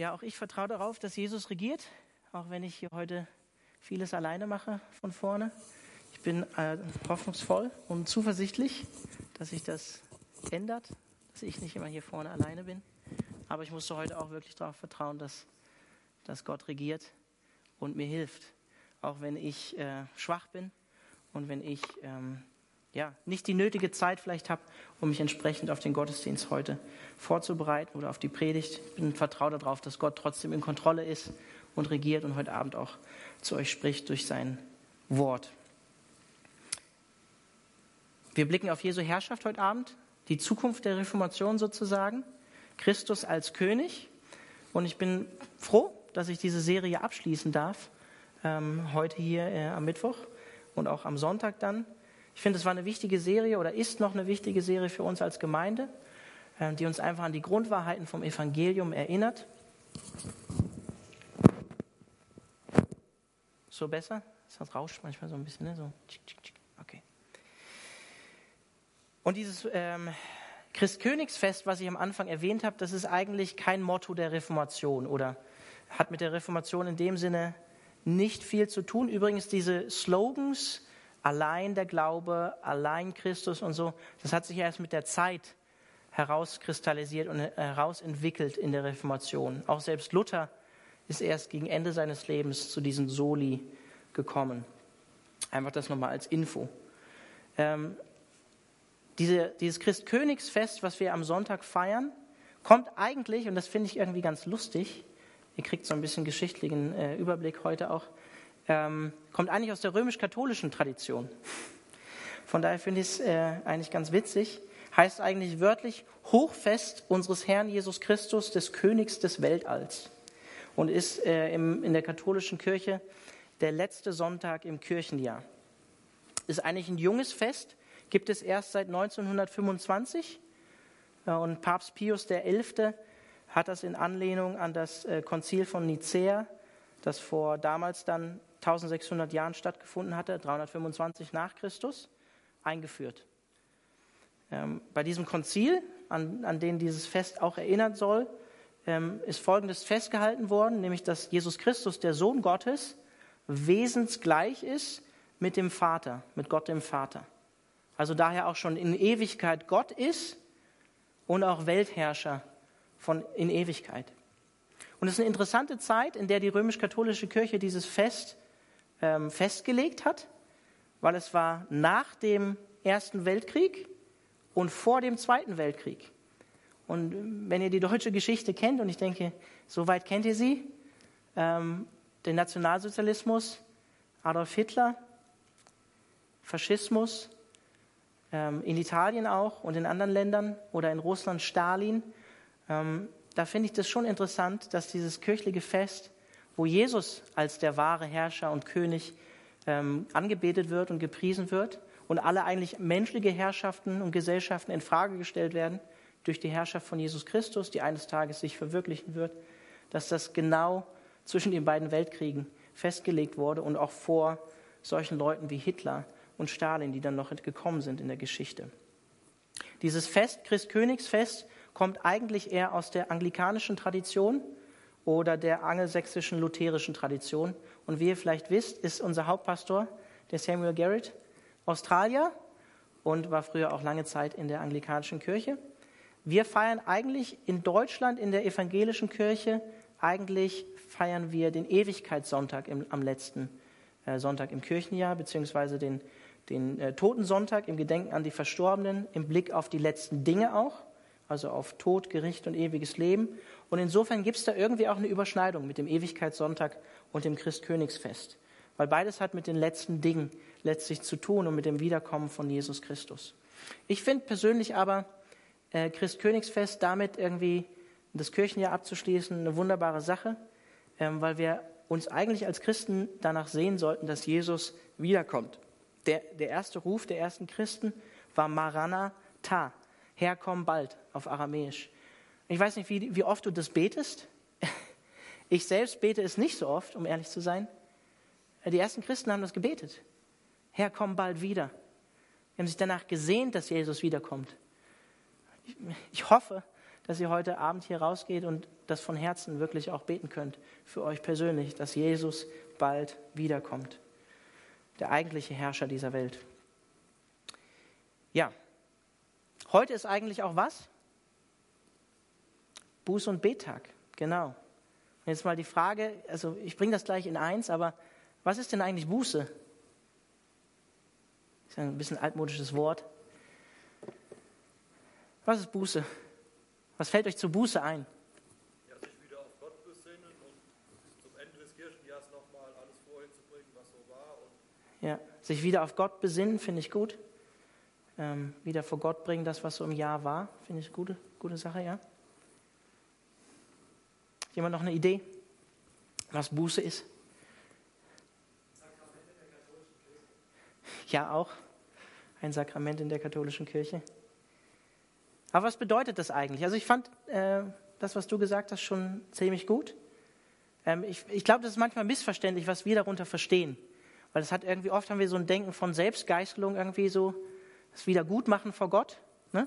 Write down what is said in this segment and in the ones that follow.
Ja, auch ich vertraue darauf, dass Jesus regiert, auch wenn ich hier heute vieles alleine mache von vorne. Ich bin äh, hoffnungsvoll und zuversichtlich, dass sich das ändert, dass ich nicht immer hier vorne alleine bin. Aber ich musste heute auch wirklich darauf vertrauen, dass, dass Gott regiert und mir hilft, auch wenn ich äh, schwach bin und wenn ich ähm, ja, nicht die nötige Zeit vielleicht habe, um mich entsprechend auf den Gottesdienst heute vorzubereiten oder auf die Predigt. Ich bin vertraut darauf, dass Gott trotzdem in Kontrolle ist und regiert und heute Abend auch zu euch spricht durch sein Wort. Wir blicken auf Jesu Herrschaft heute Abend, die Zukunft der Reformation sozusagen, Christus als König. Und ich bin froh, dass ich diese Serie abschließen darf, ähm, heute hier äh, am Mittwoch und auch am Sonntag dann. Ich finde, es war eine wichtige Serie oder ist noch eine wichtige Serie für uns als Gemeinde, äh, die uns einfach an die Grundwahrheiten vom Evangelium erinnert. So besser? Das rauscht manchmal so ein bisschen, ne? So. Okay. Und dieses ähm, Christkönigsfest, was ich am Anfang erwähnt habe, das ist eigentlich kein Motto der Reformation oder hat mit der Reformation in dem Sinne nicht viel zu tun. Übrigens, diese Slogans, allein der Glaube, allein Christus und so, das hat sich erst mit der Zeit herauskristallisiert und herausentwickelt in der Reformation. Auch selbst Luther ist erst gegen Ende seines Lebens zu diesen Soli gekommen. Einfach das nochmal als Info. Ähm, diese, dieses Christkönigsfest, was wir am Sonntag feiern, kommt eigentlich, und das finde ich irgendwie ganz lustig, ihr kriegt so ein bisschen geschichtlichen äh, Überblick heute auch, ähm, kommt eigentlich aus der römisch-katholischen Tradition. Von daher finde ich es äh, eigentlich ganz witzig. Heißt eigentlich wörtlich Hochfest unseres Herrn Jesus Christus, des Königs des Weltalls. Und ist äh, im, in der katholischen Kirche der letzte Sonntag im Kirchenjahr. Ist eigentlich ein junges Fest, gibt es erst seit 1925. Und Papst Pius XI. hat das in Anlehnung an das äh, Konzil von Nicäa, das vor damals dann 1600 Jahren stattgefunden hatte, 325 nach Christus, eingeführt. Ähm, bei diesem Konzil, an, an den dieses Fest auch erinnern soll, ähm, ist Folgendes festgehalten worden, nämlich dass Jesus Christus, der Sohn Gottes, wesensgleich ist mit dem Vater, mit Gott dem Vater also daher auch schon in Ewigkeit Gott ist und auch Weltherrscher von in Ewigkeit. Und es ist eine interessante Zeit, in der die römisch-katholische Kirche dieses Fest ähm, festgelegt hat, weil es war nach dem Ersten Weltkrieg und vor dem Zweiten Weltkrieg. Und wenn ihr die deutsche Geschichte kennt, und ich denke, soweit kennt ihr sie, ähm, den Nationalsozialismus, Adolf Hitler, Faschismus, ähm, in Italien auch und in anderen Ländern oder in Russland Stalin. Ähm, da finde ich das schon interessant, dass dieses kirchliche Fest, wo Jesus als der wahre Herrscher und König ähm, angebetet wird und gepriesen wird und alle eigentlich menschliche Herrschaften und Gesellschaften in Frage gestellt werden durch die Herrschaft von Jesus Christus, die eines Tages sich verwirklichen wird, dass das genau zwischen den beiden Weltkriegen festgelegt wurde und auch vor solchen Leuten wie Hitler und Stalin, die dann noch gekommen sind in der Geschichte. Dieses Fest, Christkönigsfest, kommt eigentlich eher aus der anglikanischen Tradition oder der angelsächsischen lutherischen Tradition. Und wie ihr vielleicht wisst, ist unser Hauptpastor, der Samuel Garrett, Australier und war früher auch lange Zeit in der anglikanischen Kirche. Wir feiern eigentlich in Deutschland in der evangelischen Kirche, eigentlich feiern wir den Ewigkeitssonntag im, am letzten äh, Sonntag im Kirchenjahr, beziehungsweise den den äh, Totensonntag im Gedenken an die Verstorbenen, im Blick auf die letzten Dinge auch, also auf Tod, Gericht und ewiges Leben. Und insofern gibt es da irgendwie auch eine Überschneidung mit dem Ewigkeitssonntag und dem Christkönigsfest, weil beides hat mit den letzten Dingen letztlich zu tun und mit dem Wiederkommen von Jesus Christus. Ich finde persönlich aber äh, Christkönigsfest damit irgendwie das Kirchenjahr abzuschließen eine wunderbare Sache, ähm, weil wir uns eigentlich als Christen danach sehen sollten, dass Jesus wiederkommt. Der, der erste Ruf der ersten Christen war Maranatha, Herr, komm bald auf Aramäisch. Ich weiß nicht, wie, wie oft du das betest. Ich selbst bete es nicht so oft, um ehrlich zu sein. Die ersten Christen haben das gebetet. Herr, komm bald wieder. Sie haben sich danach gesehnt, dass Jesus wiederkommt. Ich hoffe, dass ihr heute Abend hier rausgeht und das von Herzen wirklich auch beten könnt für euch persönlich, dass Jesus bald wiederkommt. Der eigentliche Herrscher dieser Welt. Ja, heute ist eigentlich auch was? Buß- und Betag, genau. Und jetzt mal die Frage, also ich bringe das gleich in eins, aber was ist denn eigentlich Buße? Ist ein bisschen altmodisches Wort. Was ist Buße? Was fällt euch zu Buße ein? Ja, sich wieder auf Gott besinnen und zum Ende des Kirchenjahres nochmal alles vorhin zu bringen, was so war. ja, sich wieder auf Gott besinnen, finde ich gut. Ähm, wieder vor Gott bringen, das, was so im Jahr war, finde ich eine gute, gute Sache, ja. Jemand noch eine Idee, was Buße ist? Ja, auch ein Sakrament in der katholischen Kirche. Aber was bedeutet das eigentlich? Also ich fand äh, das, was du gesagt hast, schon ziemlich gut. Ähm, ich ich glaube, das ist manchmal missverständlich, was wir darunter verstehen. Weil es hat irgendwie, oft haben wir so ein Denken von Selbstgeißelung, irgendwie so, das Wiedergutmachen vor Gott. Ne?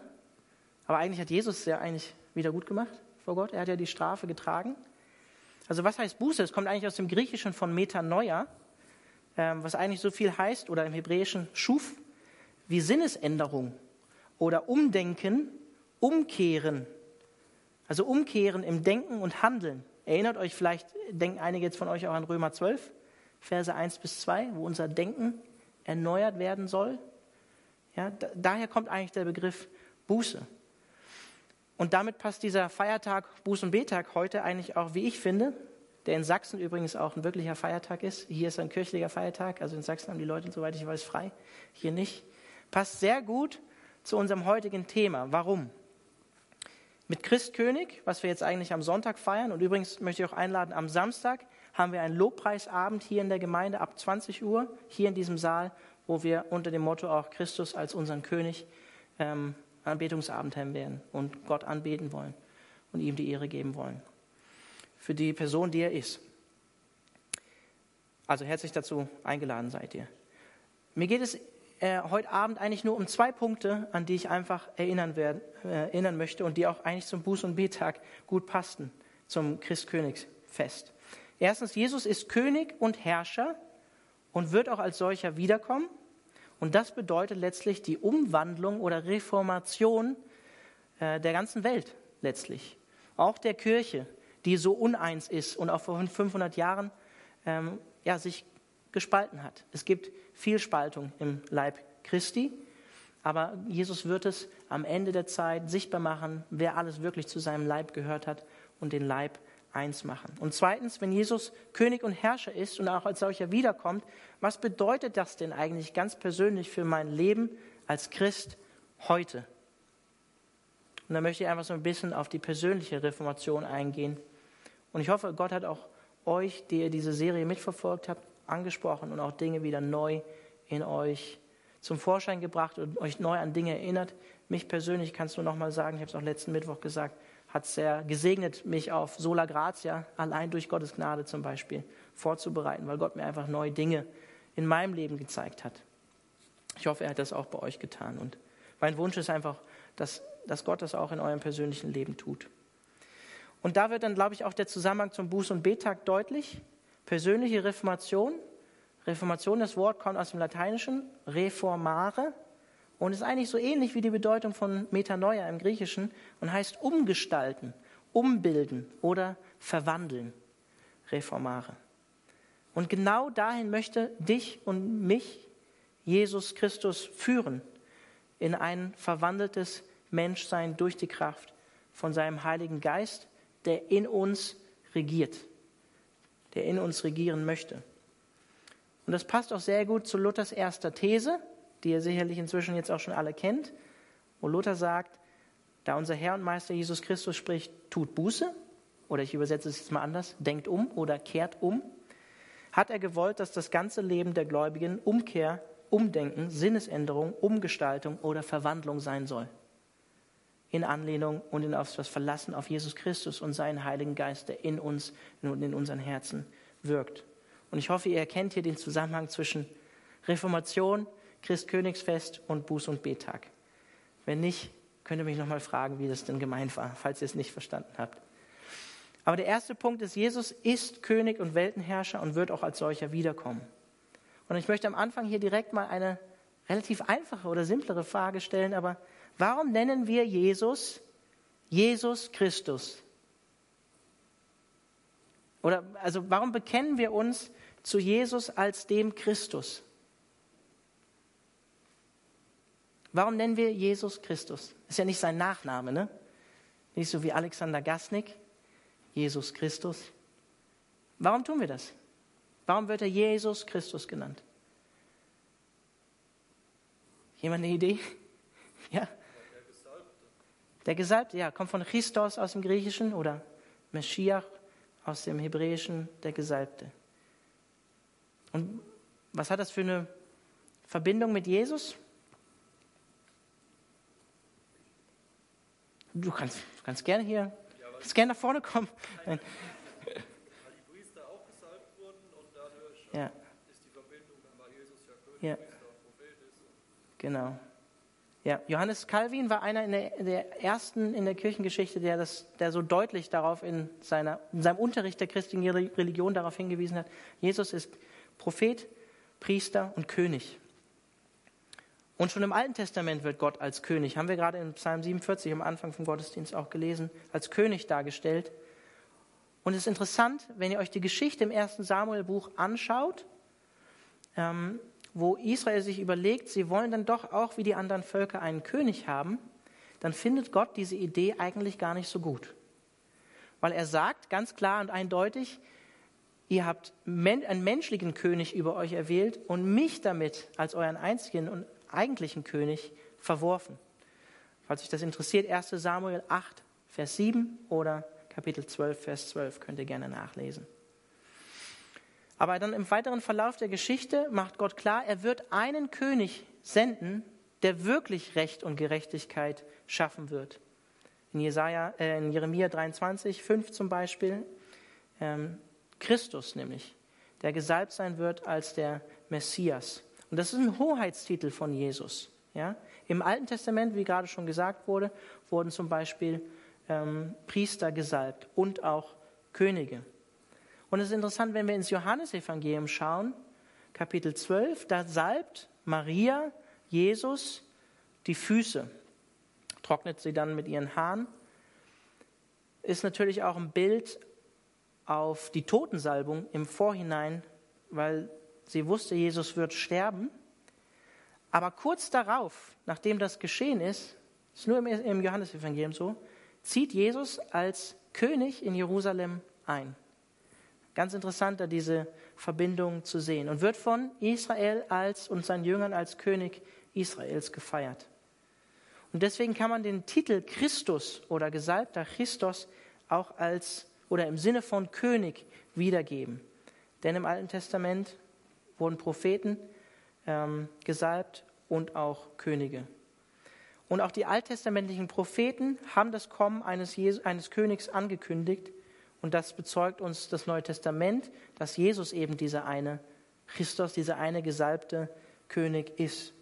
Aber eigentlich hat Jesus es ja eigentlich wieder gut gemacht vor Gott. Er hat ja die Strafe getragen. Also was heißt Buße? Es kommt eigentlich aus dem Griechischen von Metanoia, ähm, was eigentlich so viel heißt, oder im Hebräischen Schuf, wie Sinnesänderung oder Umdenken, Umkehren. Also Umkehren im Denken und Handeln. Erinnert euch vielleicht, denken einige jetzt von euch auch an Römer 12, Verse 1 bis 2, wo unser Denken erneuert werden soll. Ja, da, daher kommt eigentlich der Begriff Buße. Und damit passt dieser Feiertag, Buß- und Betag heute eigentlich auch, wie ich finde, der in Sachsen übrigens auch ein wirklicher Feiertag ist. Hier ist ein kirchlicher Feiertag, also in Sachsen haben die Leute, soweit ich weiß, frei, hier nicht. Passt sehr gut zu unserem heutigen Thema. Warum? Mit Christkönig, was wir jetzt eigentlich am Sonntag feiern, und übrigens möchte ich auch einladen, am Samstag haben wir einen Lobpreisabend hier in der Gemeinde ab 20 Uhr, hier in diesem Saal, wo wir unter dem Motto auch Christus als unseren König ähm, Anbetungsabend haben werden und Gott anbeten wollen und ihm die Ehre geben wollen. Für die Person, die er ist. Also herzlich dazu eingeladen seid ihr. Mir geht es äh, heute Abend eigentlich nur um zwei Punkte, an die ich einfach erinnern, werd, äh, erinnern möchte und die auch eigentlich zum Buß- und Betag gut passten, zum Christkönigsfest. Erstens, Jesus ist König und Herrscher und wird auch als solcher wiederkommen. Und das bedeutet letztlich die Umwandlung oder Reformation äh, der ganzen Welt letztlich. Auch der Kirche, die so uneins ist und auch vor 500 Jahren ähm, ja, sich gespalten hat. Es gibt viel Spaltung im Leib Christi, aber Jesus wird es am Ende der Zeit sichtbar machen, wer alles wirklich zu seinem Leib gehört hat und den Leib eins machen. Und zweitens, wenn Jesus König und Herrscher ist und auch als solcher wiederkommt, was bedeutet das denn eigentlich ganz persönlich für mein Leben als Christ heute? Und da möchte ich einfach so ein bisschen auf die persönliche Reformation eingehen. Und ich hoffe, Gott hat auch euch, die ihr diese Serie mitverfolgt habt, angesprochen und auch Dinge wieder neu in euch zum Vorschein gebracht und euch neu an Dinge erinnert. Mich persönlich kannst du noch mal sagen, ich habe es auch letzten Mittwoch gesagt, hat sehr gesegnet, mich auf Sola Gratia, allein durch Gottes Gnade zum Beispiel, vorzubereiten, weil Gott mir einfach neue Dinge in meinem Leben gezeigt hat. Ich hoffe, er hat das auch bei euch getan. Und mein Wunsch ist einfach, dass, dass Gott das auch in eurem persönlichen Leben tut. Und da wird dann, glaube ich, auch der Zusammenhang zum Buß- und Betag deutlich. Persönliche Reformation. Reformation, das Wort kommt aus dem Lateinischen, reformare, und ist eigentlich so ähnlich wie die Bedeutung von Metanoia im Griechischen und heißt umgestalten, umbilden oder verwandeln. Reformare. Und genau dahin möchte dich und mich Jesus Christus führen, in ein verwandeltes Menschsein durch die Kraft von seinem Heiligen Geist, der in uns regiert, der in uns regieren möchte. Und das passt auch sehr gut zu Luthers erster These, die ihr sicherlich inzwischen jetzt auch schon alle kennt, wo Luther sagt, da unser Herr und Meister Jesus Christus spricht, tut Buße, oder ich übersetze es jetzt mal anders, denkt um oder kehrt um, hat er gewollt, dass das ganze Leben der Gläubigen Umkehr, Umdenken, Sinnesänderung, Umgestaltung oder Verwandlung sein soll. In Anlehnung und in das Verlassen auf Jesus Christus und seinen Heiligen Geist, der in uns und in unseren Herzen wirkt. Und ich hoffe, ihr erkennt hier den Zusammenhang zwischen Reformation, Christkönigsfest und Buß- und Betag. Wenn nicht, Könnt ihr mich nochmal fragen, wie das denn gemeint war, falls ihr es nicht verstanden habt. Aber der erste Punkt ist, Jesus ist König und Weltenherrscher und wird auch als solcher wiederkommen. Und ich möchte am Anfang hier direkt mal eine relativ einfache oder simplere Frage stellen, aber warum nennen wir Jesus Jesus Christus? Oder also warum bekennen wir uns zu Jesus als dem Christus? Warum nennen wir Jesus Christus? Ist ja nicht sein Nachname, ne? Nicht so wie Alexander Gasnick, Jesus Christus. Warum tun wir das? Warum wird er Jesus Christus genannt? Jemand eine Idee? Ja? Der Gesalbte, ja, kommt von Christos aus dem Griechischen oder Meschiach aus dem Hebräischen, der Gesalbte. Und was hat das für eine Verbindung mit Jesus? Du kannst, du kannst gerne hier, kannst gerne nach vorne kommen. Nein. Weil die Priester auch gesalbt wurden und dadurch Ja, ist die Verbindung, war Jesus ja König, Ja. Und Prophet ist. genau. Ja, Johannes Calvin war einer in der, der ersten in der Kirchengeschichte, der, das, der so deutlich darauf in, seiner, in seinem Unterricht der christlichen Religion darauf hingewiesen hat, Jesus ist Prophet, Priester und König. Und schon im Alten Testament wird Gott als König, haben wir gerade in Psalm 47 am Anfang vom Gottesdienst auch gelesen, als König dargestellt. Und es ist interessant, wenn ihr euch die Geschichte im ersten Samuel-Buch anschaut, ähm, wo Israel sich überlegt, sie wollen dann doch auch wie die anderen Völker einen König haben, dann findet Gott diese Idee eigentlich gar nicht so gut. Weil er sagt ganz klar und eindeutig, ihr habt einen menschlichen König über euch erwählt und mich damit als euren einzigen und eigentlichen König verworfen. Falls euch das interessiert, 1 Samuel 8, Vers 7 oder Kapitel 12, Vers 12 könnt ihr gerne nachlesen. Aber dann im weiteren Verlauf der Geschichte macht Gott klar, er wird einen König senden, der wirklich Recht und Gerechtigkeit schaffen wird. In, Jesaja, äh, in Jeremia 23, 5 zum Beispiel, ähm, Christus nämlich, der gesalbt sein wird als der Messias. Und das ist ein Hoheitstitel von Jesus. Ja? Im Alten Testament, wie gerade schon gesagt wurde, wurden zum Beispiel ähm, Priester gesalbt und auch Könige. Und es ist interessant, wenn wir ins Johannesevangelium schauen, Kapitel 12, da salbt Maria Jesus die Füße, trocknet sie dann mit ihren Haaren. Ist natürlich auch ein Bild auf die Totensalbung im Vorhinein, weil sie wusste, Jesus wird sterben. Aber kurz darauf, nachdem das geschehen ist, ist nur im, im Johannesevangelium so, zieht Jesus als König in Jerusalem ein. Ganz interessant, da diese Verbindung zu sehen. Und wird von Israel als und seinen Jüngern als König Israels gefeiert. Und deswegen kann man den Titel Christus oder Gesalbter Christus auch als oder im Sinne von König wiedergeben. Denn im Alten Testament wurden Propheten ähm, gesalbt und auch Könige. Und auch die alttestamentlichen Propheten haben das Kommen eines, Jesu, eines Königs angekündigt. Und das bezeugt uns das Neue Testament, dass Jesus eben dieser eine Christus, dieser eine gesalbte König ist.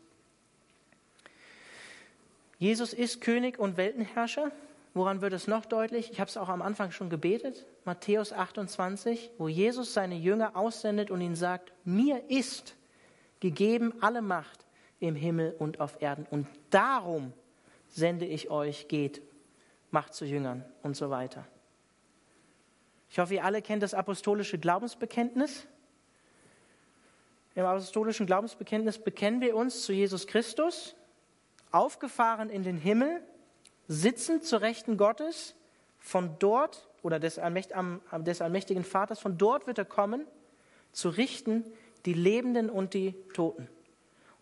Jesus ist König und Weltenherrscher. Woran wird es noch deutlich? Ich habe es auch am Anfang schon gebetet. Matthäus 28, wo Jesus seine Jünger aussendet und ihnen sagt, mir ist gegeben alle Macht im Himmel und auf Erden. Und darum sende ich euch, geht, macht zu Jüngern und so weiter. Ich hoffe, ihr alle kennt das apostolische Glaubensbekenntnis. Im apostolischen Glaubensbekenntnis bekennen wir uns zu Jesus Christus, aufgefahren in den Himmel, sitzend zur Rechten Gottes, von dort oder des, des allmächtigen Vaters, von dort wird er kommen, zu richten die Lebenden und die Toten.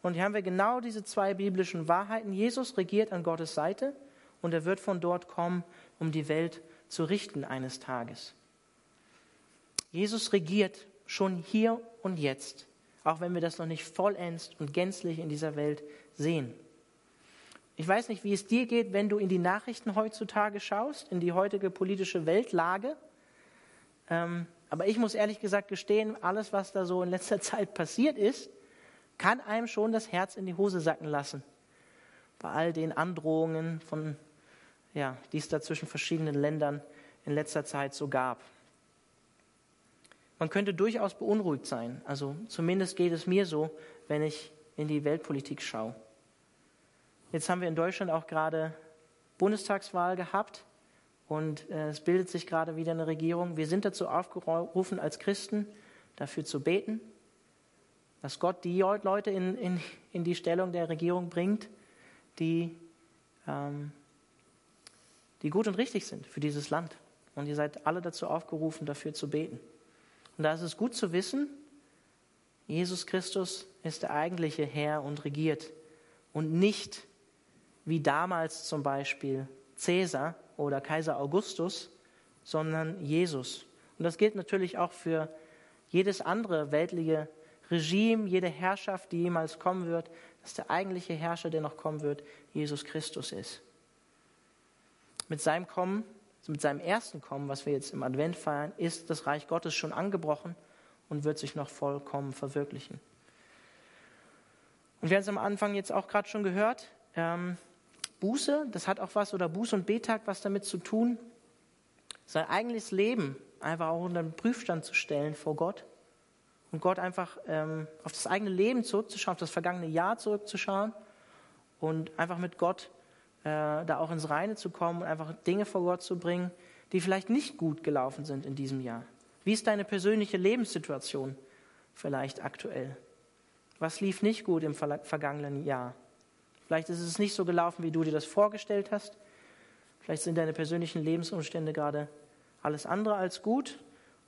Und hier haben wir genau diese zwei biblischen Wahrheiten. Jesus regiert an Gottes Seite und er wird von dort kommen, um die Welt zu richten eines Tages. Jesus regiert schon hier und jetzt, auch wenn wir das noch nicht vollends und gänzlich in dieser Welt sehen. Ich weiß nicht, wie es dir geht, wenn du in die Nachrichten heutzutage schaust, in die heutige politische Weltlage. Ähm, aber ich muss ehrlich gesagt gestehen, alles, was da so in letzter Zeit passiert ist, kann einem schon das Herz in die Hose sacken lassen. bei all den Androhungen, von, ja, die es da zwischen verschiedenen Ländern in letzter Zeit so gab. Man könnte durchaus beunruhigt sein. Also zumindest geht es mir so, wenn ich in die Weltpolitik schaue. Jetzt haben wir in Deutschland auch gerade Bundestagswahl gehabt und äh, es bildet sich gerade wieder eine Regierung. Wir sind dazu aufgerufen, als Christen dafür zu beten, dass Gott die Leute in, in, in die Stellung der Regierung bringt, die, ähm, die gut und richtig sind für dieses Land. Und ihr seid alle dazu aufgerufen, dafür zu beten. Und da ist es gut zu wissen, Jesus Christus ist der eigentliche Herr und regiert und nicht wie damals zum Beispiel Cäsar oder Kaiser Augustus, sondern Jesus. Und das gilt natürlich auch für jedes andere weltliche Regime, jede Herrschaft, die jemals kommen wird, dass der eigentliche Herrscher, der noch kommen wird, Jesus Christus ist. Mit seinem Kommen, mit seinem ersten Kommen, was wir jetzt im Advent feiern, ist das Reich Gottes schon angebrochen und wird sich noch vollkommen verwirklichen. Und wir haben es am Anfang jetzt auch gerade schon gehört, ähm, Buße, das hat auch was, oder Buße und Betag was damit zu tun, sein eigenes Leben einfach auch unter den Prüfstand zu stellen vor Gott und Gott einfach ähm, auf das eigene Leben zurückzuschauen, auf das vergangene Jahr zurückzuschauen und einfach mit Gott äh, da auch ins Reine zu kommen und einfach Dinge vor Gott zu bringen, die vielleicht nicht gut gelaufen sind in diesem Jahr. Wie ist deine persönliche Lebenssituation vielleicht aktuell? Was lief nicht gut im vergangenen Jahr? Vielleicht ist es nicht so gelaufen, wie du dir das vorgestellt hast. Vielleicht sind deine persönlichen Lebensumstände gerade alles andere als gut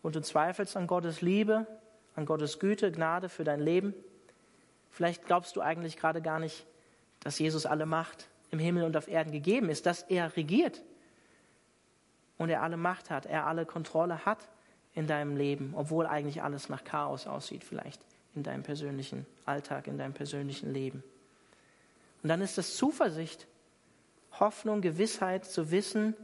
und du zweifelst an Gottes Liebe, an Gottes Güte, Gnade für dein Leben. Vielleicht glaubst du eigentlich gerade gar nicht, dass Jesus alle Macht im Himmel und auf Erden gegeben ist, dass er regiert und er alle Macht hat, er alle Kontrolle hat in deinem Leben, obwohl eigentlich alles nach Chaos aussieht, vielleicht in deinem persönlichen Alltag, in deinem persönlichen Leben. Und dann ist es Zuversicht, Hoffnung, Gewissheit zu wissen,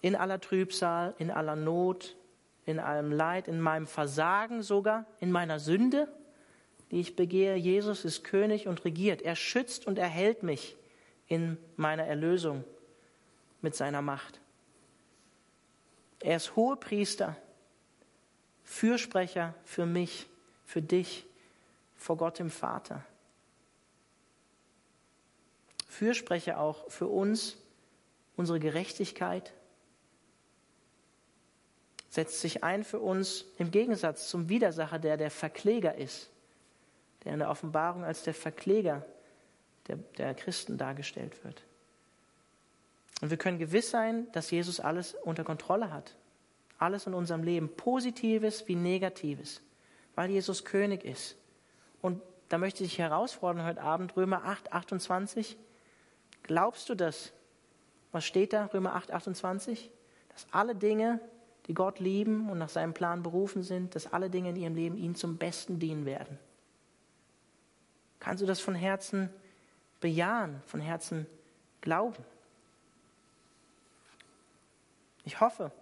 in aller Trübsal, in aller Not, in allem Leid, in meinem Versagen sogar, in meiner Sünde, die ich begehe. Jesus ist König und regiert. Er schützt und erhält mich in meiner Erlösung mit seiner Macht. Er ist Hohepriester, Fürsprecher für mich, für dich, vor Gott dem Vater. Fürsprecher auch für uns, unsere Gerechtigkeit, setzt sich ein für uns im Gegensatz zum Widersacher, der der Verkläger ist, der in der Offenbarung als der Verkläger der, der Christen dargestellt wird. Und wir können gewiss sein, dass Jesus alles unter Kontrolle hat. Alles in unserem Leben, Positives wie Negatives, weil Jesus König ist. Und da möchte ich herausfordern heute Abend, Römer 8, 28. Glaubst du das? Was steht da, Römer 8, 28? Dass alle Dinge, die Gott lieben und nach seinem Plan berufen sind, dass alle Dinge in ihrem Leben ihm zum Besten dienen werden. Kannst du das von Herzen bejahen, von Herzen glauben? Ich hoffe,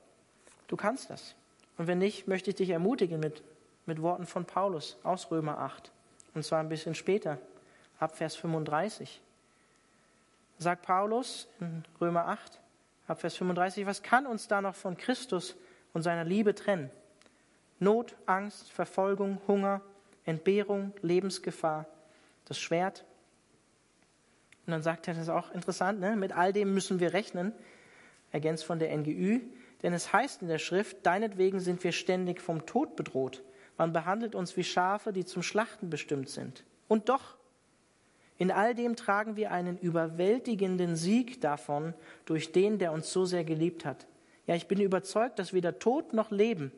du kannst das. Und wenn nicht, möchte ich dich ermutigen mit, mit Worten von Paulus aus Römer 8. Und zwar ein bisschen später, ab Vers 35 sagt Paulus in Römer 8, ab Vers 35, was kann uns da noch von Christus und seiner Liebe trennen? Not, Angst, Verfolgung, Hunger, Entbehrung, Lebensgefahr, das Schwert. Und dann sagt er, das ist auch interessant, ne? mit all dem müssen wir rechnen, ergänzt von der NGÜ, denn es heißt in der Schrift, deinetwegen sind wir ständig vom Tod bedroht. Man behandelt uns wie Schafe, die zum Schlachten bestimmt sind. Und doch, in all dem tragen wir einen überwältigenden Sieg davon durch den, der uns so sehr geliebt hat. Ja, ich bin überzeugt, dass weder Tod noch Leben,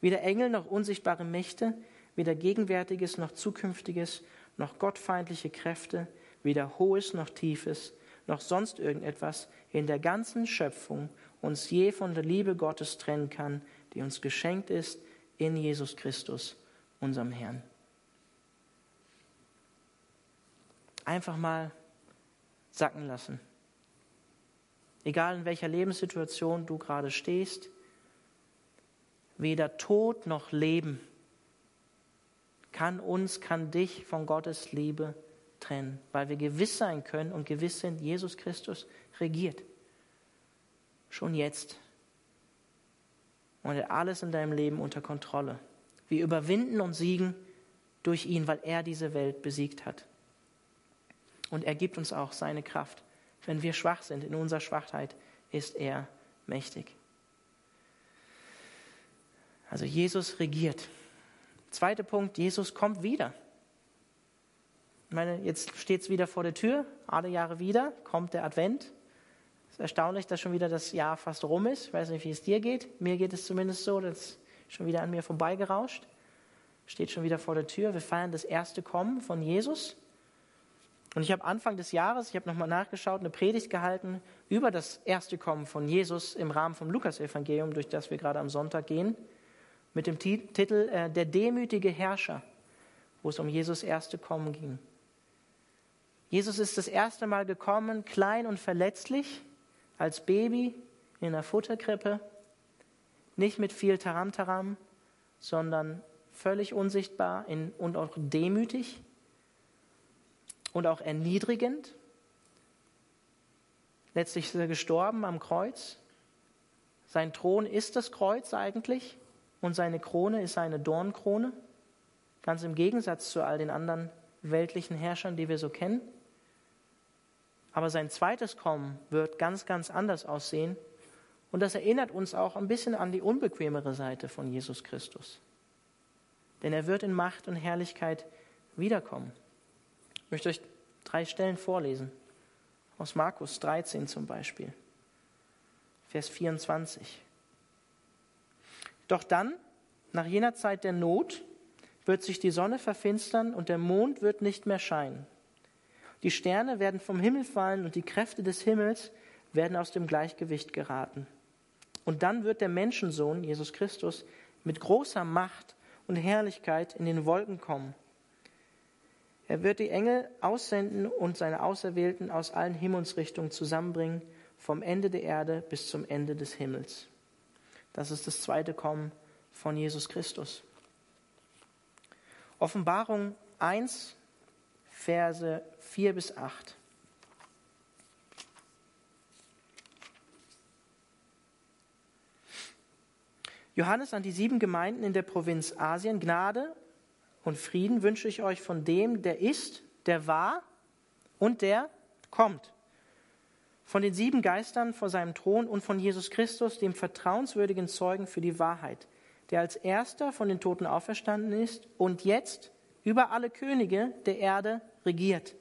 weder Engel noch unsichtbare Mächte, weder Gegenwärtiges noch Zukünftiges, noch gottfeindliche Kräfte, weder Hohes noch Tiefes, noch sonst irgendetwas in der ganzen Schöpfung uns je von der Liebe Gottes trennen kann, die uns geschenkt ist in Jesus Christus, unserem Herrn. Einfach mal sacken lassen. Egal in welcher Lebenssituation du gerade stehst, weder Tod noch Leben kann uns, kann dich von Gottes Liebe trennen, weil wir gewiss sein können und gewiss sind, Jesus Christus regiert. Schon jetzt. Und er hat alles in deinem Leben unter Kontrolle. Wir überwinden und siegen durch ihn, weil er diese Welt besiegt hat. Und er gibt uns auch seine Kraft. Wenn wir schwach sind, in unserer Schwachheit ist er mächtig. Also Jesus regiert. Zweiter Punkt, Jesus kommt wieder. Ich meine, jetzt steht es wieder vor der Tür, alle Jahre wieder, kommt der Advent. Es ist erstaunlich, dass schon wieder das Jahr fast rum ist. Ich weiß nicht, wie es dir geht. Mir geht es zumindest so, das ist schon wieder an mir vorbeigerauscht. Steht schon wieder vor der Tür. Wir feiern das erste Kommen von Jesus. Und ich habe Anfang des Jahres, ich habe nochmal nachgeschaut, eine Predigt gehalten über das erste Kommen von Jesus im Rahmen vom Lukasevangelium, durch das wir gerade am Sonntag gehen, mit dem Titel äh, Der demütige Herrscher, wo es um Jesus erste Kommen ging. Jesus ist das erste Mal gekommen, klein und verletzlich, als Baby in einer Futterkrippe, nicht mit viel Taramtaram, sondern völlig unsichtbar und auch demütig und auch erniedrigend. Letztlich ist er gestorben am Kreuz. Sein Thron ist das Kreuz eigentlich und seine Krone ist eine Dornkrone, ganz im Gegensatz zu all den anderen weltlichen Herrschern, die wir so kennen. Aber sein zweites Kommen wird ganz, ganz anders aussehen. Und das erinnert uns auch ein bisschen an die unbequemere Seite von Jesus Christus. Denn er wird in Macht und Herrlichkeit wiederkommen. Ich möchte euch drei Stellen vorlesen. Aus Markus 13 zum Beispiel. Vers 24. Doch dann, nach jener Zeit der Not, wird sich die Sonne verfinstern und der Mond wird nicht mehr scheinen. Die Sterne werden vom Himmel fallen und die Kräfte des Himmels werden aus dem Gleichgewicht geraten. Und dann wird der Menschensohn, Jesus Christus, mit großer Macht und Herrlichkeit in den Wolken kommen. Er wird die Engel aussenden und seine Auserwählten aus allen Himmelsrichtungen zusammenbringen, vom Ende der Erde bis zum Ende des Himmels. Das ist das zweite Kommen von Jesus Christus. Offenbarung 1, Verse 4 bis 8. Johannes an die sieben Gemeinden in der Provinz Asien, Gnade und Frieden wünsche ich euch von dem, der ist, der war und der kommt. Von den sieben Geistern vor seinem Thron und von Jesus Christus, dem vertrauenswürdigen Zeugen für die Wahrheit, der als erster von den Toten auferstanden ist und jetzt über alle Könige der Erde regiert.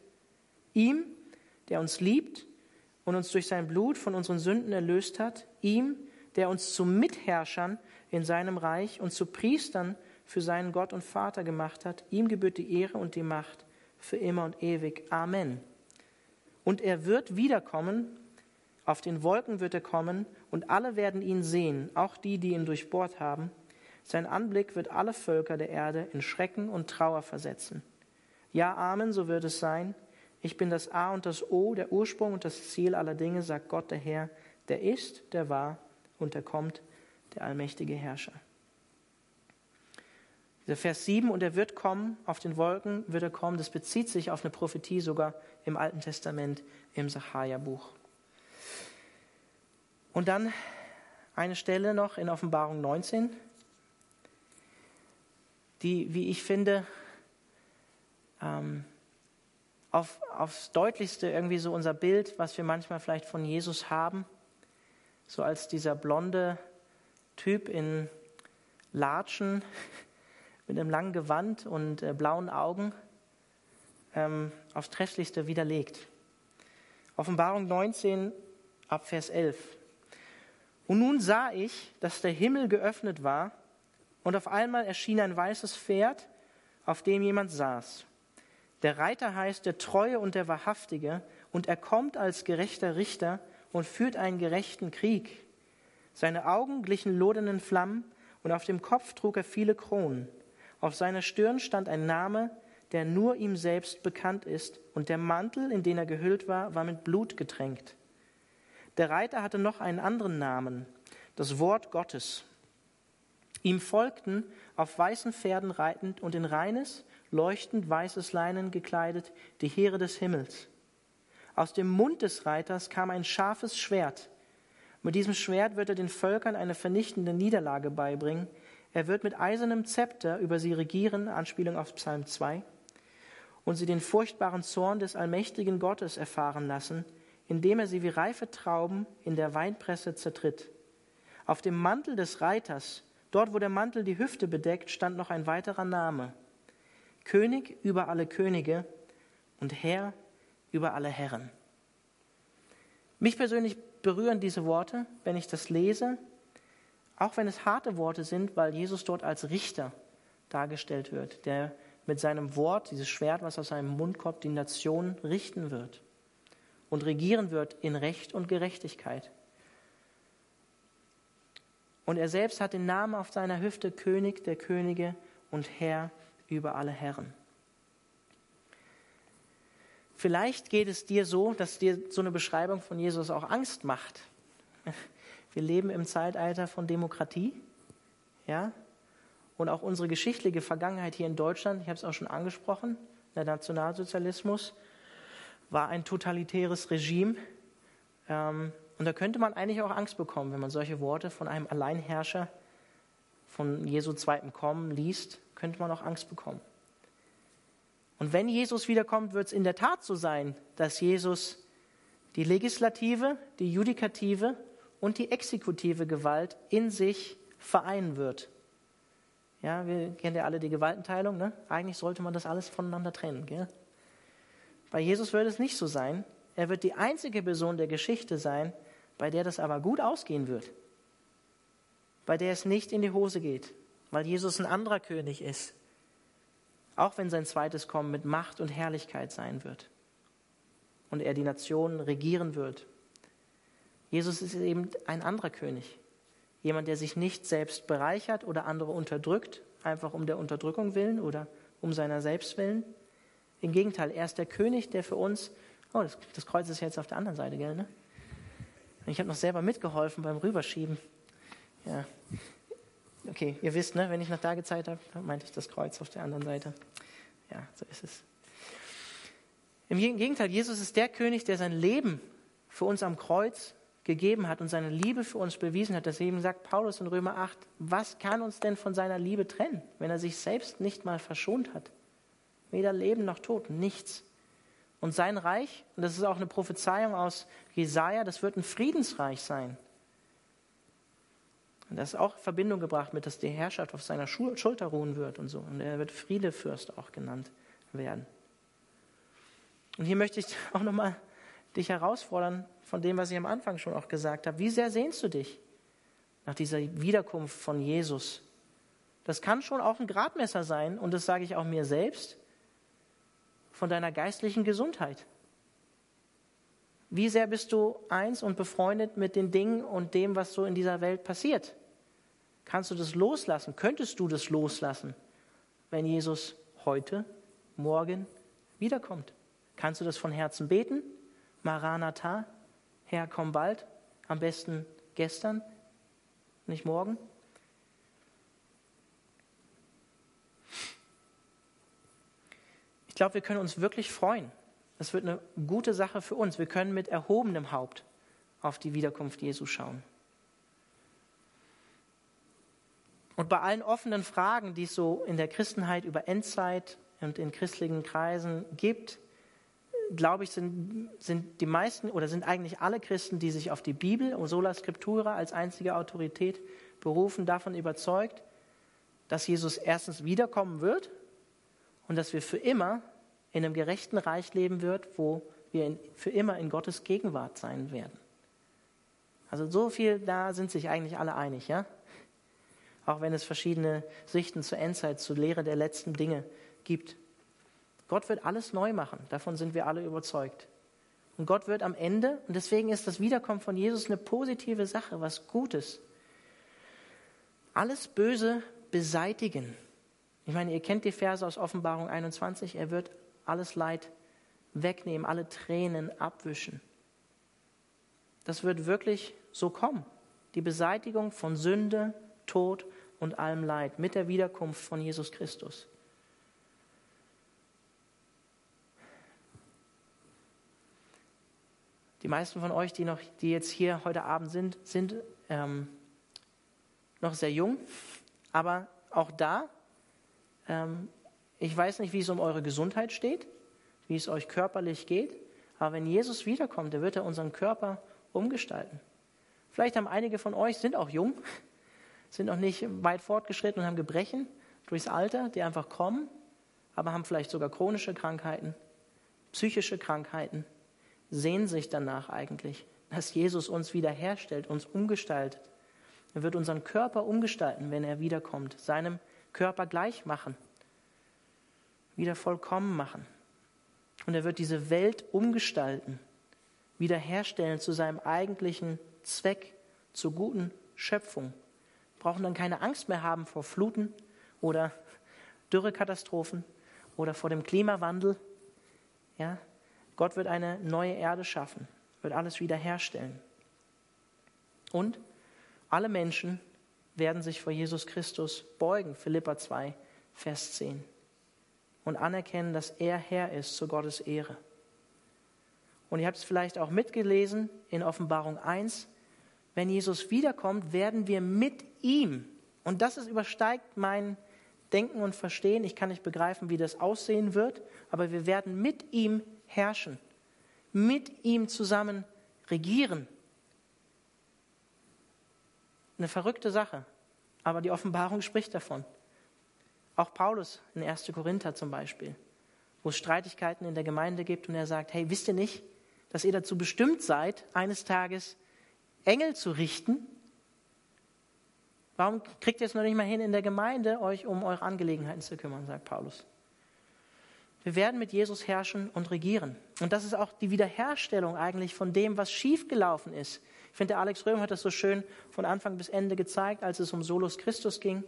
Ihm, der uns liebt und uns durch sein Blut von unseren Sünden erlöst hat, ihm, der uns zu Mitherrschern in seinem Reich und zu Priestern für seinen Gott und Vater gemacht hat. Ihm gebührt die Ehre und die Macht für immer und ewig. Amen. Und er wird wiederkommen, auf den Wolken wird er kommen, und alle werden ihn sehen, auch die, die ihn durchbohrt haben. Sein Anblick wird alle Völker der Erde in Schrecken und Trauer versetzen. Ja, Amen, so wird es sein. Ich bin das A und das O, der Ursprung und das Ziel aller Dinge, sagt Gott der Herr, der ist, der war und der kommt, der allmächtige Herrscher. Der Vers 7, und er wird kommen, auf den Wolken wird er kommen, das bezieht sich auf eine Prophetie sogar im Alten Testament, im Sacharja-Buch. Und dann eine Stelle noch in Offenbarung 19, die, wie ich finde, ähm, auf, aufs Deutlichste irgendwie so unser Bild, was wir manchmal vielleicht von Jesus haben, so als dieser blonde Typ in Latschen, mit einem langen Gewand und äh, blauen Augen ähm, aufs Trefflichste widerlegt. Offenbarung 19 ab Vers 11. Und nun sah ich, dass der Himmel geöffnet war und auf einmal erschien ein weißes Pferd, auf dem jemand saß. Der Reiter heißt der Treue und der Wahrhaftige und er kommt als gerechter Richter und führt einen gerechten Krieg. Seine Augen glichen lodernden Flammen und auf dem Kopf trug er viele Kronen. Auf seiner Stirn stand ein Name, der nur ihm selbst bekannt ist, und der Mantel, in den er gehüllt war, war mit Blut getränkt. Der Reiter hatte noch einen anderen Namen, das Wort Gottes. Ihm folgten auf weißen Pferden reitend und in reines, leuchtend weißes Leinen gekleidet, die Heere des Himmels. Aus dem Mund des Reiters kam ein scharfes Schwert. Mit diesem Schwert wird er den Völkern eine vernichtende Niederlage beibringen. Er wird mit eisernem Zepter über sie regieren, Anspielung auf Psalm 2, und sie den furchtbaren Zorn des allmächtigen Gottes erfahren lassen, indem er sie wie reife Trauben in der Weinpresse zertritt. Auf dem Mantel des Reiters, dort wo der Mantel die Hüfte bedeckt, stand noch ein weiterer Name. König über alle Könige und Herr über alle Herren. Mich persönlich berühren diese Worte, wenn ich das lese, auch wenn es harte Worte sind, weil Jesus dort als Richter dargestellt wird, der mit seinem Wort, dieses Schwert, was aus seinem Mund kommt, die Nation richten wird und regieren wird in Recht und Gerechtigkeit. Und er selbst hat den Namen auf seiner Hüfte König der Könige und Herr über alle Herren. Vielleicht geht es dir so, dass dir so eine Beschreibung von Jesus auch Angst macht. Wir leben im Zeitalter von Demokratie, ja, und auch unsere geschichtliche Vergangenheit hier in Deutschland, ich habe es auch schon angesprochen, der Nationalsozialismus war ein totalitäres Regime. Ähm, und da könnte man eigentlich auch Angst bekommen, wenn man solche Worte von einem Alleinherrscher, von Jesu zweitem Kommen liest, könnte man auch Angst bekommen. Und wenn Jesus wiederkommt, wird es in der Tat so sein, dass Jesus die legislative, die judikative und die exekutive Gewalt in sich vereinen wird. Ja, wir kennen ja alle die Gewaltenteilung. Ne? Eigentlich sollte man das alles voneinander trennen. Gell? Bei Jesus wird es nicht so sein. Er wird die einzige Person der Geschichte sein, bei der das aber gut ausgehen wird. Bei der es nicht in die Hose geht, weil Jesus ein anderer König ist auch wenn sein zweites Kommen mit Macht und Herrlichkeit sein wird und er die Nationen regieren wird. Jesus ist eben ein anderer König, jemand, der sich nicht selbst bereichert oder andere unterdrückt, einfach um der Unterdrückung willen oder um seiner selbst willen. Im Gegenteil, er ist der König, der für uns, oh, das, das Kreuz ist jetzt auf der anderen Seite, gell, ne? Ich habe noch selber mitgeholfen beim Rüberschieben. Ja, Okay, ihr wisst, ne, wenn ich nach da gezeigt habe, dann meinte ich das Kreuz auf der anderen Seite. Ja, so ist es. Im Gegenteil, Jesus ist der König, der sein Leben für uns am Kreuz gegeben hat und seine Liebe für uns bewiesen hat. Deswegen sagt Paulus in Römer 8, was kann uns denn von seiner Liebe trennen, wenn er sich selbst nicht mal verschont hat? Weder Leben noch Tod, nichts. Und sein Reich, und das ist auch eine Prophezeiung aus Jesaja, das wird ein Friedensreich sein. Und das ist auch in Verbindung gebracht mit, dass die Herrschaft auf seiner Schulter ruhen wird und so. Und er wird Friedefürst auch genannt werden. Und hier möchte ich auch nochmal dich herausfordern von dem, was ich am Anfang schon auch gesagt habe. Wie sehr sehnst du dich nach dieser Wiederkunft von Jesus? Das kann schon auch ein Gradmesser sein, und das sage ich auch mir selbst, von deiner geistlichen Gesundheit. Wie sehr bist du eins und befreundet mit den Dingen und dem, was so in dieser Welt passiert? Kannst du das loslassen? Könntest du das loslassen, wenn Jesus heute, morgen wiederkommt? Kannst du das von Herzen beten? Maranatha, Herr, komm bald. Am besten gestern, nicht morgen. Ich glaube, wir können uns wirklich freuen. Das wird eine gute Sache für uns. Wir können mit erhobenem Haupt auf die Wiederkunft Jesu schauen. Und bei allen offenen Fragen, die es so in der Christenheit über Endzeit und in christlichen Kreisen gibt, glaube ich, sind, sind die meisten oder sind eigentlich alle Christen, die sich auf die Bibel und Sola Scriptura als einzige Autorität berufen, davon überzeugt, dass Jesus erstens wiederkommen wird und dass wir für immer in einem gerechten Reich leben wird, wo wir in, für immer in Gottes Gegenwart sein werden. Also so viel, da sind sich eigentlich alle einig, ja? auch wenn es verschiedene Sichten zur Endzeit, zur Lehre der letzten Dinge gibt. Gott wird alles neu machen, davon sind wir alle überzeugt. Und Gott wird am Ende, und deswegen ist das Wiederkommen von Jesus eine positive Sache, was Gutes, alles Böse beseitigen. Ich meine, ihr kennt die Verse aus Offenbarung 21, er wird alles Leid wegnehmen, alle Tränen abwischen. Das wird wirklich so kommen. Die Beseitigung von Sünde, Tod und allem Leid mit der Wiederkunft von Jesus Christus. Die meisten von euch, die, noch, die jetzt hier heute Abend sind, sind ähm, noch sehr jung. Aber auch da, ähm, ich weiß nicht, wie es um eure Gesundheit steht, wie es euch körperlich geht. Aber wenn Jesus wiederkommt, dann wird er unseren Körper umgestalten. Vielleicht haben einige von euch, sind auch jung, sind noch nicht weit fortgeschritten und haben Gebrechen durchs Alter, die einfach kommen, aber haben vielleicht sogar chronische Krankheiten, psychische Krankheiten, sehen sich danach eigentlich, dass Jesus uns wiederherstellt, uns umgestaltet. Er wird unseren Körper umgestalten, wenn er wiederkommt, seinem Körper gleich machen, wieder vollkommen machen. Und er wird diese Welt umgestalten, wiederherstellen zu seinem eigentlichen Zweck, zur guten Schöpfung. Wir brauchen dann keine Angst mehr haben vor Fluten oder Dürrekatastrophen oder vor dem Klimawandel. Ja, Gott wird eine neue Erde schaffen, wird alles wiederherstellen. Und alle Menschen werden sich vor Jesus Christus beugen, Philippa 2, Vers 10, und anerkennen, dass er Herr ist zu Gottes Ehre. Und ihr habt es vielleicht auch mitgelesen in Offenbarung 1, wenn Jesus wiederkommt, werden wir mit ihm, und das ist, übersteigt mein Denken und Verstehen, ich kann nicht begreifen, wie das aussehen wird, aber wir werden mit ihm herrschen, mit ihm zusammen regieren. Eine verrückte Sache, aber die Offenbarung spricht davon. Auch Paulus in 1. Korinther zum Beispiel, wo es Streitigkeiten in der Gemeinde gibt und er sagt, hey, wisst ihr nicht, dass ihr dazu bestimmt seid, eines Tages Engel zu richten? Warum kriegt ihr es noch nicht mal hin, in der Gemeinde euch um eure Angelegenheiten zu kümmern, sagt Paulus. Wir werden mit Jesus herrschen und regieren. Und das ist auch die Wiederherstellung eigentlich von dem, was schiefgelaufen ist. Ich finde, der Alex Röhm hat das so schön von Anfang bis Ende gezeigt, als es um Solus Christus ging,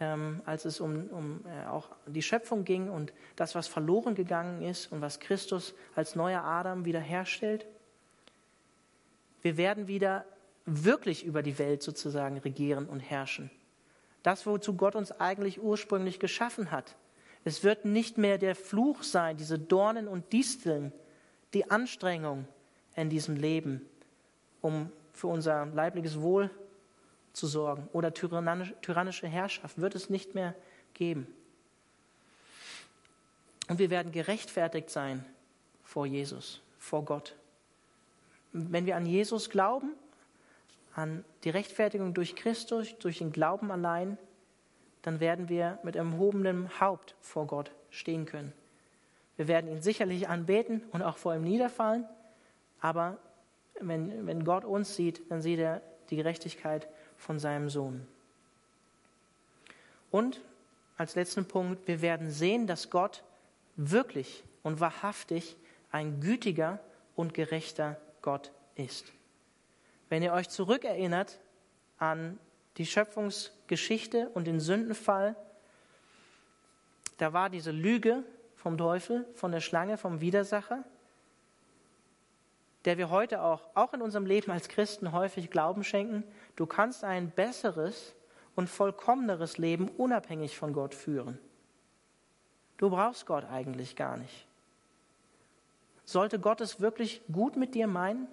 ähm, als es um, um äh, auch die Schöpfung ging und das, was verloren gegangen ist und was Christus als neuer Adam wiederherstellt. Wir werden wieder wirklich über die Welt sozusagen regieren und herrschen. Das, wozu Gott uns eigentlich ursprünglich geschaffen hat. Es wird nicht mehr der Fluch sein, diese Dornen und Disteln, die Anstrengung in diesem Leben, um für unser leibliches Wohl zu sorgen oder tyrannische Herrschaft wird es nicht mehr geben. Und wir werden gerechtfertigt sein vor Jesus, vor Gott. Wenn wir an Jesus glauben, an die Rechtfertigung durch Christus, durch den Glauben allein, dann werden wir mit erhobenem Haupt vor Gott stehen können. Wir werden ihn sicherlich anbeten und auch vor ihm niederfallen, aber wenn, wenn Gott uns sieht, dann sieht er die Gerechtigkeit von seinem Sohn. Und als letzten Punkt, wir werden sehen, dass Gott wirklich und wahrhaftig ein gütiger und gerechter Gott ist. Wenn ihr euch zurückerinnert an die Schöpfungsgeschichte und den Sündenfall, da war diese Lüge vom Teufel, von der Schlange, vom Widersacher, der wir heute auch, auch in unserem Leben als Christen häufig Glauben schenken, du kannst ein besseres und vollkommeneres Leben unabhängig von Gott führen. Du brauchst Gott eigentlich gar nicht. Sollte Gott es wirklich gut mit dir meinen?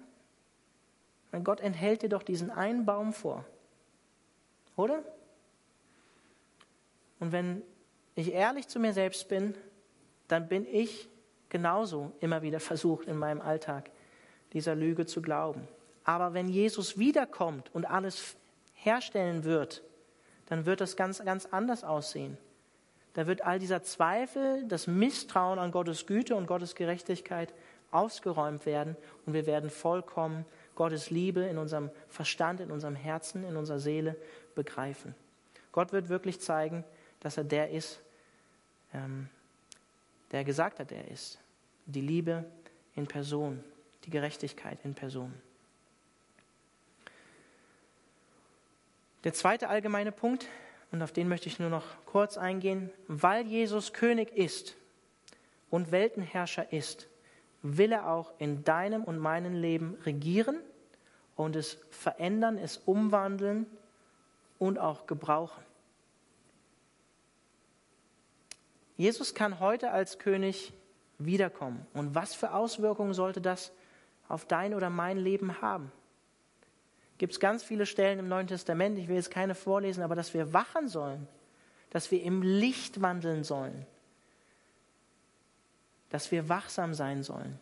Gott enthält dir doch diesen einen Baum vor. Oder? Und wenn ich ehrlich zu mir selbst bin, dann bin ich genauso immer wieder versucht in meinem Alltag dieser Lüge zu glauben. Aber wenn Jesus wiederkommt und alles herstellen wird, dann wird das ganz, ganz anders aussehen. Da wird all dieser Zweifel, das Misstrauen an Gottes Güte und Gottes Gerechtigkeit ausgeräumt werden und wir werden vollkommen Gottes Liebe in unserem Verstand, in unserem Herzen, in unserer Seele begreifen. Gott wird wirklich zeigen, dass er der ist, ähm, der gesagt hat, er ist. Die Liebe in Person, die Gerechtigkeit in Person. Der zweite allgemeine Punkt, und auf den möchte ich nur noch kurz eingehen, weil Jesus König ist und Weltenherrscher ist, will er auch in deinem und meinem Leben regieren und es verändern, es umwandeln und auch gebrauchen. Jesus kann heute als König wiederkommen. Und was für Auswirkungen sollte das auf dein oder mein Leben haben. Gibt es ganz viele Stellen im Neuen Testament, ich will jetzt keine vorlesen, aber dass wir wachen sollen, dass wir im Licht wandeln sollen, dass wir wachsam sein sollen,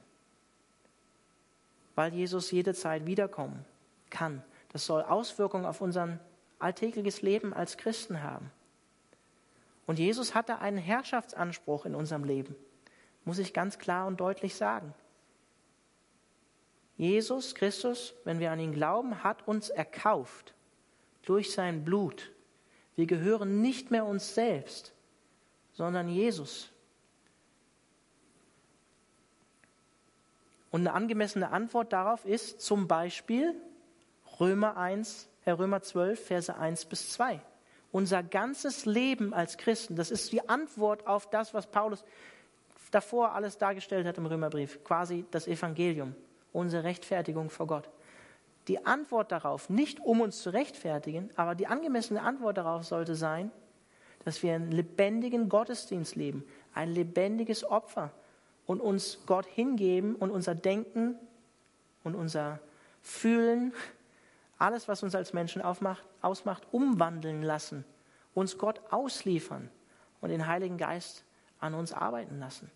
weil Jesus jede Zeit wiederkommen kann. Das soll Auswirkungen auf unser alltägliches Leben als Christen haben. Und Jesus hatte einen Herrschaftsanspruch in unserem Leben, muss ich ganz klar und deutlich sagen. Jesus Christus, wenn wir an ihn glauben, hat uns erkauft durch sein Blut. Wir gehören nicht mehr uns selbst, sondern Jesus. Und eine angemessene Antwort darauf ist zum Beispiel Römer 1, Herr Römer 12, Verse 1 bis 2. Unser ganzes Leben als Christen, das ist die Antwort auf das, was Paulus davor alles dargestellt hat im Römerbrief, quasi das Evangelium, unsere Rechtfertigung vor Gott. Die Antwort darauf, nicht um uns zu rechtfertigen, aber die angemessene Antwort darauf sollte sein, dass wir einen lebendigen Gottesdienst leben, ein lebendiges Opfer und uns Gott hingeben und unser Denken und unser Fühlen alles, was uns als Menschen aufmacht, ausmacht, umwandeln lassen, uns Gott ausliefern und den Heiligen Geist an uns arbeiten lassen.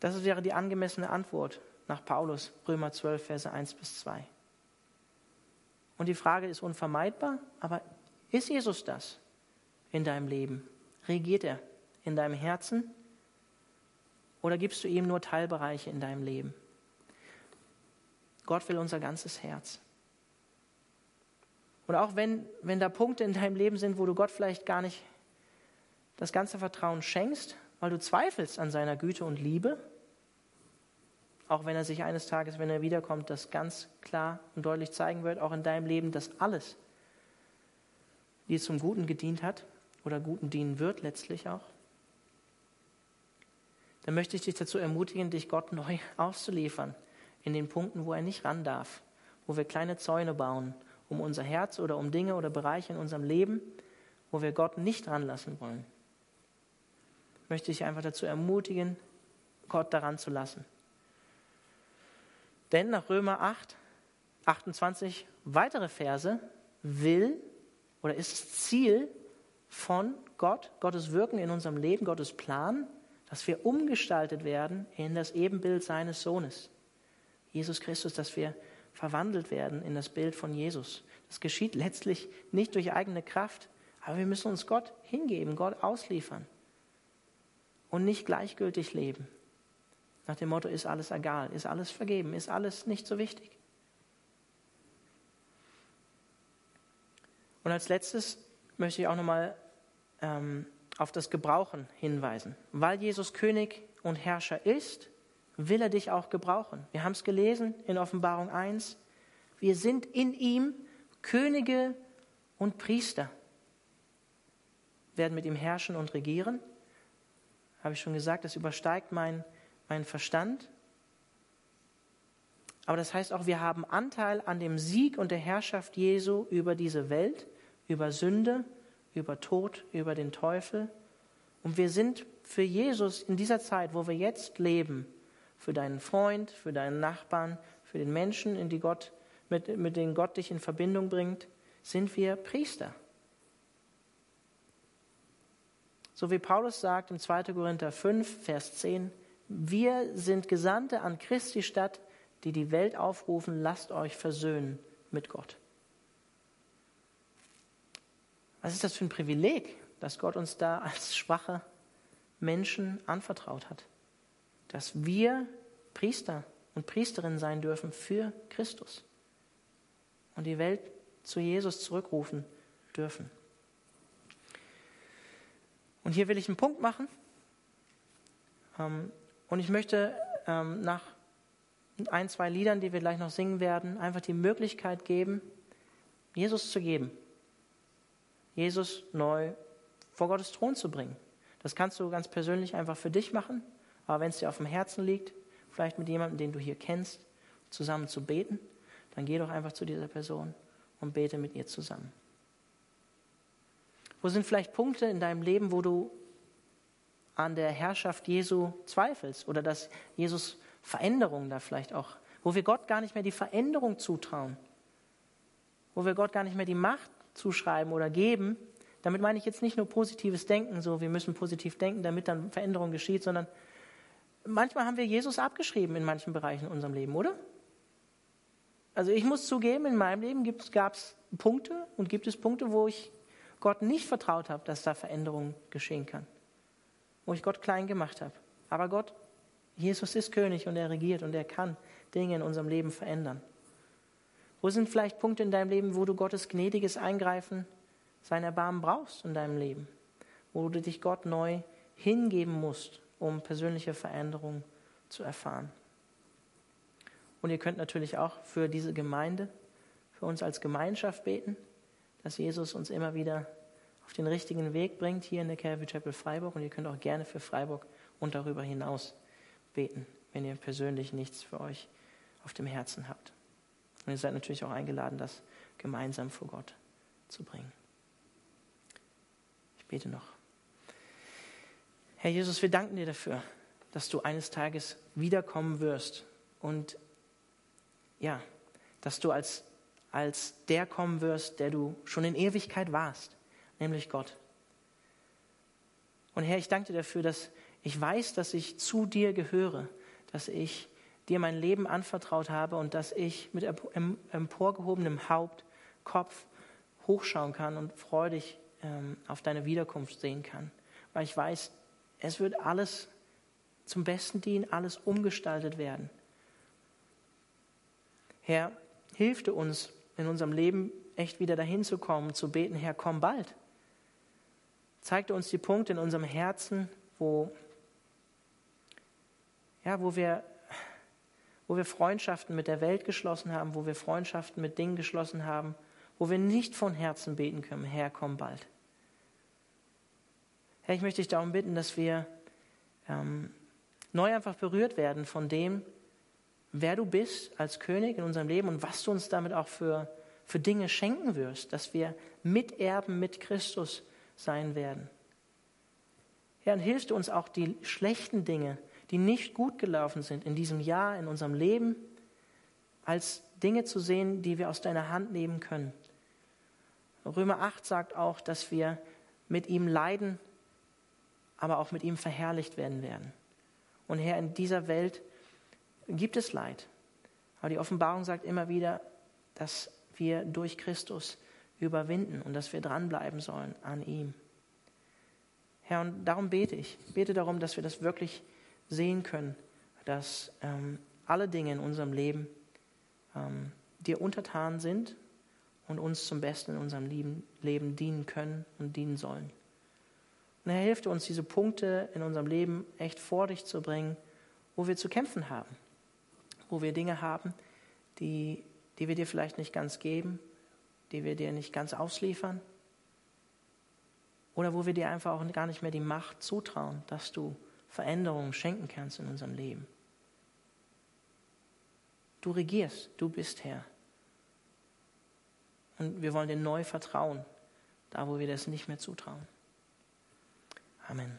Das wäre die angemessene Antwort nach Paulus, Römer 12, Verse 1 bis 2. Und die Frage ist unvermeidbar, aber ist Jesus das in deinem Leben? Regiert er in deinem Herzen? Oder gibst du ihm nur Teilbereiche in deinem Leben? Gott will unser ganzes Herz. Und auch wenn, wenn da Punkte in deinem Leben sind, wo du Gott vielleicht gar nicht das ganze Vertrauen schenkst, weil du zweifelst an seiner Güte und Liebe, auch wenn er sich eines Tages, wenn er wiederkommt, das ganz klar und deutlich zeigen wird, auch in deinem Leben, dass alles dir zum Guten gedient hat oder Guten dienen wird letztlich auch, dann möchte ich dich dazu ermutigen, dich Gott neu auszuliefern in den Punkten, wo er nicht ran darf, wo wir kleine Zäune bauen um unser Herz oder um Dinge oder Bereiche in unserem Leben, wo wir Gott nicht ranlassen wollen. Möchte ich einfach dazu ermutigen, Gott daran zu lassen. Denn nach Römer 8, 28 weitere Verse will oder ist Ziel von Gott, Gottes Wirken in unserem Leben, Gottes Plan, dass wir umgestaltet werden in das Ebenbild seines Sohnes. Jesus Christus, dass wir verwandelt werden in das Bild von Jesus. Das geschieht letztlich nicht durch eigene Kraft, aber wir müssen uns Gott hingeben, Gott ausliefern und nicht gleichgültig leben. Nach dem Motto, ist alles egal, ist alles vergeben, ist alles nicht so wichtig. Und als letztes möchte ich auch nochmal ähm, auf das Gebrauchen hinweisen. Weil Jesus König und Herrscher ist, will er dich auch gebrauchen. Wir haben es gelesen in Offenbarung 1. Wir sind in ihm Könige und Priester, werden mit ihm herrschen und regieren. Habe ich schon gesagt, das übersteigt meinen mein Verstand. Aber das heißt auch, wir haben Anteil an dem Sieg und der Herrschaft Jesu über diese Welt, über Sünde, über Tod, über den Teufel. Und wir sind für Jesus in dieser Zeit, wo wir jetzt leben, für deinen Freund, für deinen Nachbarn, für den Menschen, in die Gott, mit, mit denen Gott dich in Verbindung bringt, sind wir Priester. So wie Paulus sagt im 2. Korinther 5, Vers 10, wir sind Gesandte an Christi Stadt, die die Welt aufrufen, lasst euch versöhnen mit Gott. Was ist das für ein Privileg, dass Gott uns da als schwache Menschen anvertraut hat? dass wir Priester und Priesterinnen sein dürfen für Christus und die Welt zu Jesus zurückrufen dürfen. Und hier will ich einen Punkt machen. Ähm, und ich möchte ähm, nach ein, zwei Liedern, die wir gleich noch singen werden, einfach die Möglichkeit geben, Jesus zu geben. Jesus neu vor Gottes Thron zu bringen. Das kannst du ganz persönlich einfach für dich machen. Aber wenn es dir auf dem Herzen liegt, vielleicht mit jemandem, den du hier kennst, zusammen zu beten, dann geh doch einfach zu dieser Person und bete mit ihr zusammen. Wo sind vielleicht Punkte in deinem Leben, wo du an der Herrschaft Jesu zweifelst oder dass Jesus Veränderung da vielleicht auch, wo wir Gott gar nicht mehr die Veränderung zutrauen, wo wir Gott gar nicht mehr die Macht zuschreiben oder geben. Damit meine ich jetzt nicht nur positives Denken, so wir müssen positiv denken, damit dann Veränderung geschieht, sondern manchmal haben wir Jesus abgeschrieben in manchen Bereichen in unserem Leben, oder? Also ich muss zugeben, in meinem Leben gab es Punkte und gibt es Punkte, wo ich Gott nicht vertraut habe, dass da Veränderung geschehen kann. Wo ich Gott klein gemacht habe. Aber Gott, Jesus ist König und er regiert und er kann Dinge in unserem Leben verändern. Wo sind vielleicht Punkte in deinem Leben, wo du Gottes gnädiges Eingreifen, sein Erbarmen brauchst in deinem Leben? Wo du dich Gott neu hingeben musst, um persönliche Veränderung zu erfahren. Und ihr könnt natürlich auch für diese Gemeinde, für uns als Gemeinschaft beten, dass Jesus uns immer wieder auf den richtigen Weg bringt hier in der Calvary Chapel Freiburg. Und ihr könnt auch gerne für Freiburg und darüber hinaus beten, wenn ihr persönlich nichts für euch auf dem Herzen habt. Und ihr seid natürlich auch eingeladen, das gemeinsam vor Gott zu bringen. Ich bete noch. Herr Jesus, wir danken dir dafür, dass du eines Tages wiederkommen wirst und ja, dass du als, als der kommen wirst, der du schon in Ewigkeit warst, nämlich Gott. Und Herr, ich danke dir dafür, dass ich weiß, dass ich zu dir gehöre, dass ich dir mein Leben anvertraut habe und dass ich mit emporgehobenem Haupt, Kopf hochschauen kann und freudig ähm, auf deine Wiederkunft sehen kann. Weil ich weiß, es wird alles zum Besten dienen, alles umgestaltet werden. Herr, hilf du uns in unserem Leben echt wieder dahin zu kommen, zu beten, Herr, komm bald. Zeig du uns die Punkte in unserem Herzen, wo, ja, wo, wir, wo wir Freundschaften mit der Welt geschlossen haben, wo wir Freundschaften mit Dingen geschlossen haben, wo wir nicht von Herzen beten können, Herr, komm bald. Herr, ich möchte dich darum bitten, dass wir ähm, neu einfach berührt werden von dem, wer du bist als König in unserem Leben und was du uns damit auch für, für Dinge schenken wirst, dass wir Miterben mit Christus sein werden. Herr, und hilfst du uns auch die schlechten Dinge, die nicht gut gelaufen sind in diesem Jahr, in unserem Leben, als Dinge zu sehen, die wir aus deiner Hand nehmen können. Römer 8 sagt auch, dass wir mit ihm leiden aber auch mit ihm verherrlicht werden werden. Und Herr, in dieser Welt gibt es Leid. Aber die Offenbarung sagt immer wieder, dass wir durch Christus überwinden und dass wir dranbleiben sollen an ihm. Herr, und darum bete ich. ich bete darum, dass wir das wirklich sehen können, dass ähm, alle Dinge in unserem Leben ähm, dir untertan sind und uns zum Besten in unserem Leben, Leben dienen können und dienen sollen. Und er hilft uns, diese Punkte in unserem Leben echt vor dich zu bringen, wo wir zu kämpfen haben, wo wir Dinge haben, die, die wir dir vielleicht nicht ganz geben, die wir dir nicht ganz ausliefern, oder wo wir dir einfach auch gar nicht mehr die Macht zutrauen, dass du Veränderungen schenken kannst in unserem Leben. Du regierst, du bist Herr. Und wir wollen dir neu vertrauen, da wo wir das nicht mehr zutrauen. Amen.